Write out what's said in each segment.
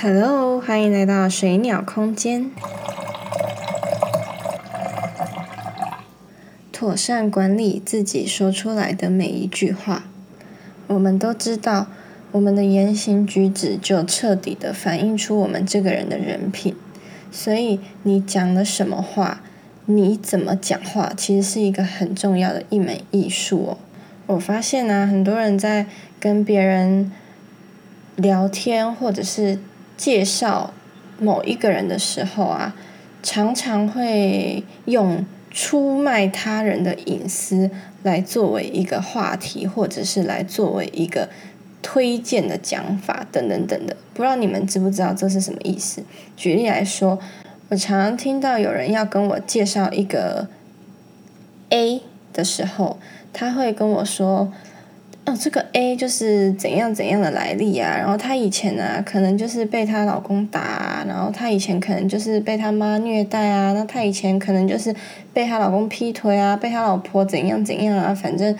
Hello，欢迎来到水鸟空间。妥善管理自己说出来的每一句话。我们都知道，我们的言行举止就彻底的反映出我们这个人的人品。所以，你讲了什么话，你怎么讲话，其实是一个很重要的一门艺术哦。我发现呢，很多人在跟别人聊天或者是介绍某一个人的时候啊，常常会用出卖他人的隐私来作为一个话题，或者是来作为一个推荐的讲法等等等的。不知道你们知不知道这是什么意思？举例来说，我常常听到有人要跟我介绍一个 A 的时候。他会跟我说：“哦，这个 A 就是怎样怎样的来历啊，然后她以前呢，可能就是被她老公打，然后她以前可能就是被她妈虐待啊，那她以前可能就是被她老公劈腿啊，被她老婆怎样怎样啊，反正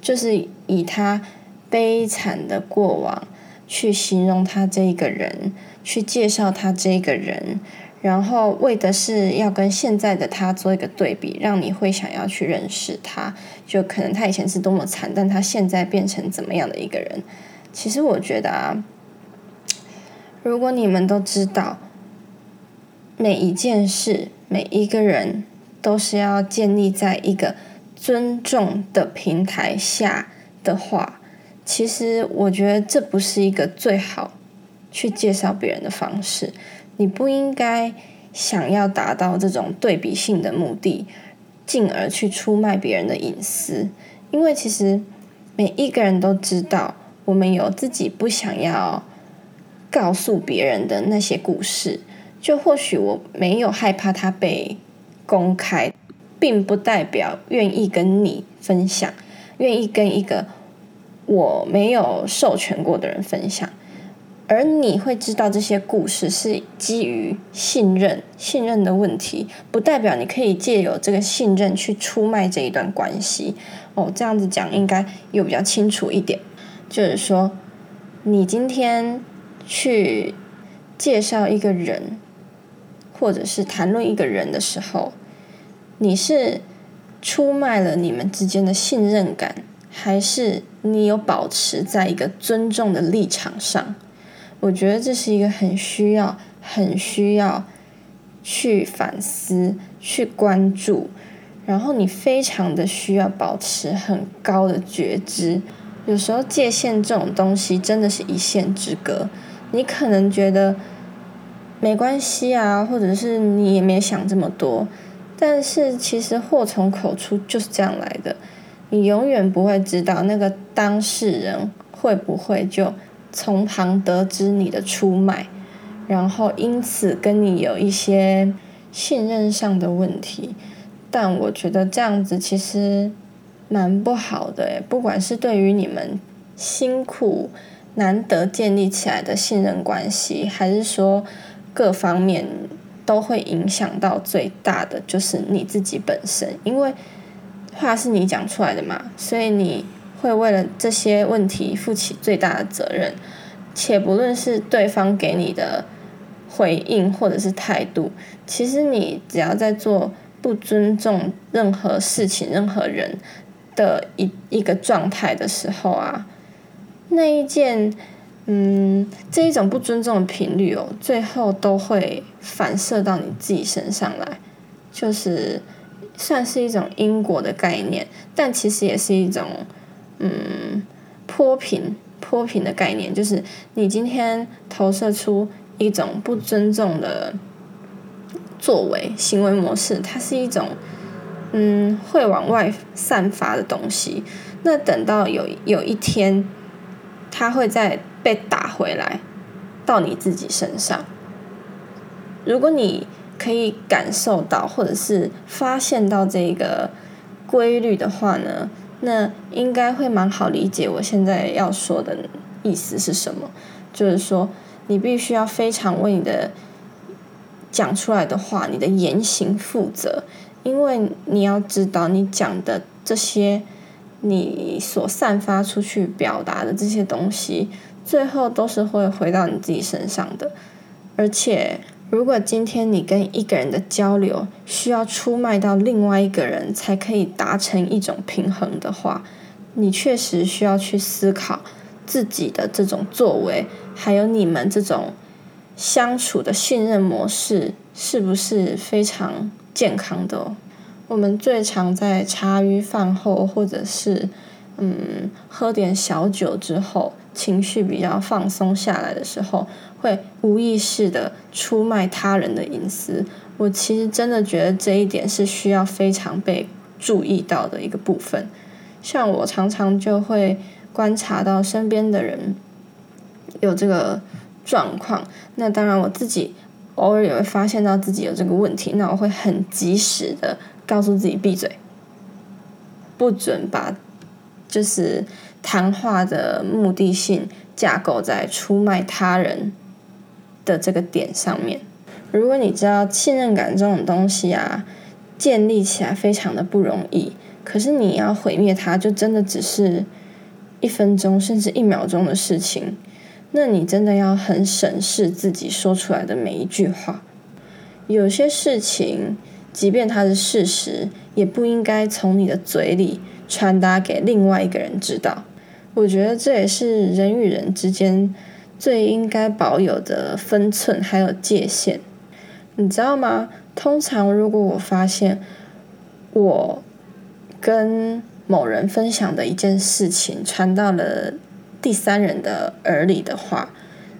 就是以她悲惨的过往去形容她这一个人，去介绍她这个人。”然后为的是要跟现在的他做一个对比，让你会想要去认识他。就可能他以前是多么惨，但他现在变成怎么样的一个人？其实我觉得啊，如果你们都知道每一件事、每一个人都是要建立在一个尊重的平台下的话，其实我觉得这不是一个最好去介绍别人的方式。你不应该想要达到这种对比性的目的，进而去出卖别人的隐私。因为其实每一个人都知道，我们有自己不想要告诉别人的那些故事。就或许我没有害怕它被公开，并不代表愿意跟你分享，愿意跟一个我没有授权过的人分享。而你会知道这些故事是基于信任，信任的问题，不代表你可以借由这个信任去出卖这一段关系。哦，这样子讲应该又比较清楚一点。就是说，你今天去介绍一个人，或者是谈论一个人的时候，你是出卖了你们之间的信任感，还是你有保持在一个尊重的立场上？我觉得这是一个很需要、很需要去反思、去关注，然后你非常的需要保持很高的觉知。有时候界限这种东西真的是一线之隔，你可能觉得没关系啊，或者是你也没想这么多，但是其实祸从口出就是这样来的，你永远不会知道那个当事人会不会就。从旁得知你的出卖，然后因此跟你有一些信任上的问题，但我觉得这样子其实蛮不好的诶，不管是对于你们辛苦难得建立起来的信任关系，还是说各方面都会影响到最大的就是你自己本身，因为话是你讲出来的嘛，所以你。会为了这些问题负起最大的责任，且不论是对方给你的回应或者是态度，其实你只要在做不尊重任何事情、任何人的一一个状态的时候啊，那一件，嗯，这一种不尊重的频率哦，最后都会反射到你自己身上来，就是算是一种因果的概念，但其实也是一种。嗯，泼平泼平的概念，就是你今天投射出一种不尊重的作为行为模式，它是一种嗯会往外散发的东西。那等到有有一天，它会再被打回来到你自己身上。如果你可以感受到或者是发现到这个规律的话呢？那应该会蛮好理解，我现在要说的意思是什么？就是说，你必须要非常为你的讲出来的话、你的言行负责，因为你要知道，你讲的这些，你所散发出去表达的这些东西，最后都是会回到你自己身上的。而且，如果今天你跟一个人的交流需要出卖到另外一个人才可以达成一种平衡的话，你确实需要去思考自己的这种作为，还有你们这种相处的信任模式是不是非常健康的？我们最常在茶余饭后，或者是嗯喝点小酒之后，情绪比较放松下来的时候，会无意识的出卖他人的隐私。我其实真的觉得这一点是需要非常被注意到的一个部分。像我常常就会观察到身边的人有这个状况，那当然我自己偶尔也会发现到自己有这个问题，那我会很及时的。告诉自己闭嘴，不准把就是谈话的目的性架构在出卖他人的这个点上面。如果你知道信任感这种东西啊，建立起来非常的不容易，可是你要毁灭它，就真的只是一分钟甚至一秒钟的事情。那你真的要很审视自己说出来的每一句话，有些事情。即便它是事实，也不应该从你的嘴里传达给另外一个人知道。我觉得这也是人与人之间最应该保有的分寸还有界限，你知道吗？通常如果我发现我跟某人分享的一件事情传到了第三人的耳里的话，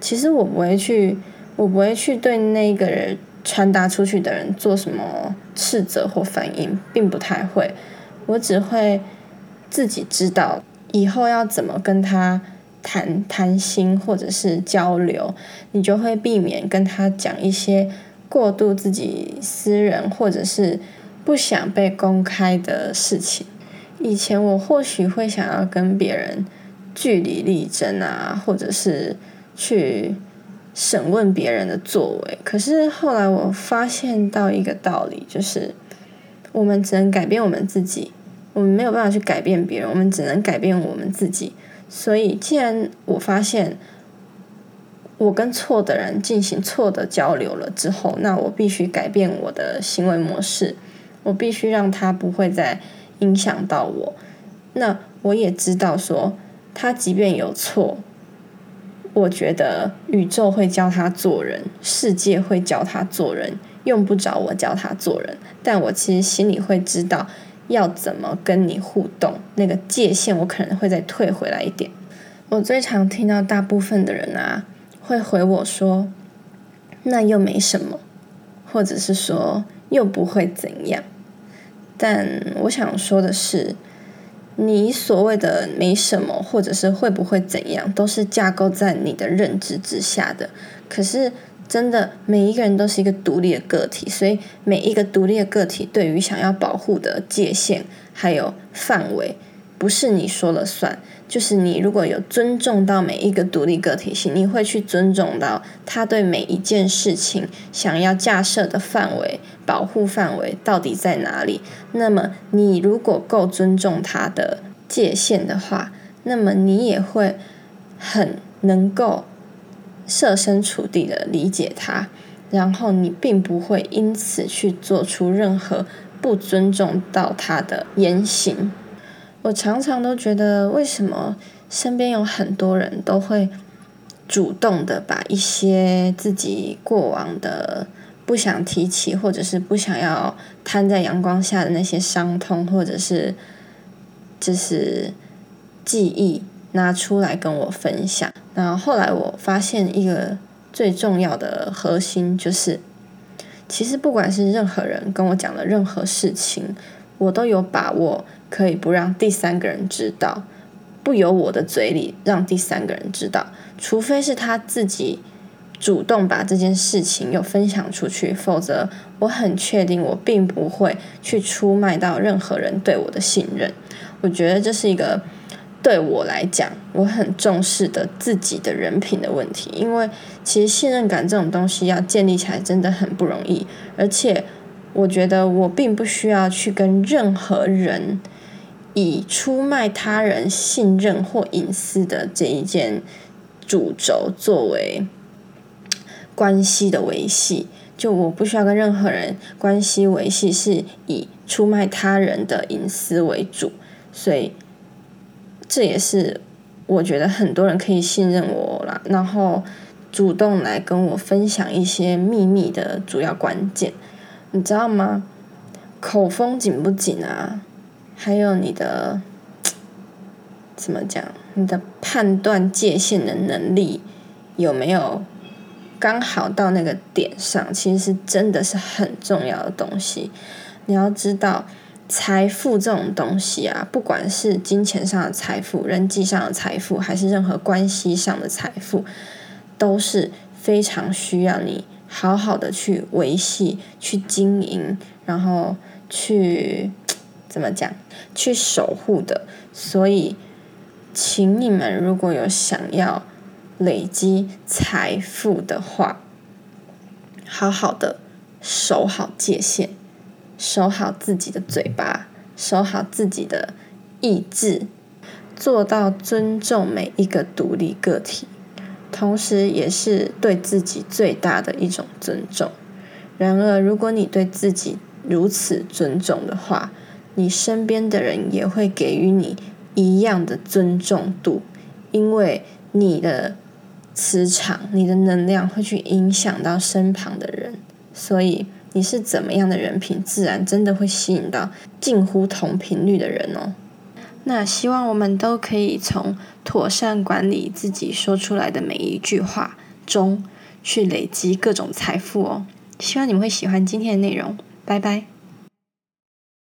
其实我不会去，我不会去对那个人。传达出去的人做什么斥责或反应，并不太会。我只会自己知道以后要怎么跟他谈谈心或者是交流，你就会避免跟他讲一些过度自己私人或者是不想被公开的事情。以前我或许会想要跟别人据理力争啊，或者是去。审问别人的作为，可是后来我发现到一个道理，就是我们只能改变我们自己，我们没有办法去改变别人，我们只能改变我们自己。所以，既然我发现我跟错的人进行错的交流了之后，那我必须改变我的行为模式，我必须让他不会再影响到我。那我也知道说，他即便有错。我觉得宇宙会教他做人，世界会教他做人，用不着我教他做人。但我其实心里会知道要怎么跟你互动，那个界限我可能会再退回来一点。我最常听到大部分的人啊，会回我说：“那又没什么，或者是说又不会怎样。”但我想说的是。你所谓的没什么，或者是会不会怎样，都是架构在你的认知之下的。可是，真的每一个人都是一个独立的个体，所以每一个独立的个体对于想要保护的界限还有范围，不是你说了算。就是你如果有尊重到每一个独立个体性，你会去尊重到他对每一件事情想要架设的范围、保护范围到底在哪里。那么你如果够尊重他的界限的话，那么你也会很能够设身处地的理解他，然后你并不会因此去做出任何不尊重到他的言行。我常常都觉得，为什么身边有很多人都会主动的把一些自己过往的不想提起，或者是不想要摊在阳光下的那些伤痛，或者是就是记忆拿出来跟我分享。然后后来我发现一个最重要的核心，就是其实不管是任何人跟我讲的任何事情，我都有把握。可以不让第三个人知道，不由我的嘴里让第三个人知道，除非是他自己主动把这件事情又分享出去，否则我很确定我并不会去出卖到任何人对我的信任。我觉得这是一个对我来讲我很重视的自己的人品的问题，因为其实信任感这种东西要建立起来真的很不容易，而且我觉得我并不需要去跟任何人。以出卖他人信任或隐私的这一件主轴作为关系的维系。就我不需要跟任何人关系维系是以出卖他人的隐私为主，所以这也是我觉得很多人可以信任我啦，然后主动来跟我分享一些秘密的主要关键，你知道吗？口风紧不紧啊？还有你的怎么讲？你的判断界限的能力有没有？刚好到那个点上，其实真的是很重要的东西。你要知道，财富这种东西啊，不管是金钱上的财富、人际上的财富，还是任何关系上的财富，都是非常需要你好好的去维系、去经营，然后去怎么讲，去守护的。所以，请你们如果有想要。累积财富的话，好好的守好界限，守好自己的嘴巴，守好自己的意志，做到尊重每一个独立个体，同时也是对自己最大的一种尊重。然而，如果你对自己如此尊重的话，你身边的人也会给予你一样的尊重度，因为你的。磁场，你的能量会去影响到身旁的人，所以你是怎么样的人品，自然真的会吸引到近乎同频率的人哦。那希望我们都可以从妥善管理自己说出来的每一句话中，去累积各种财富哦。希望你们会喜欢今天的内容，拜拜。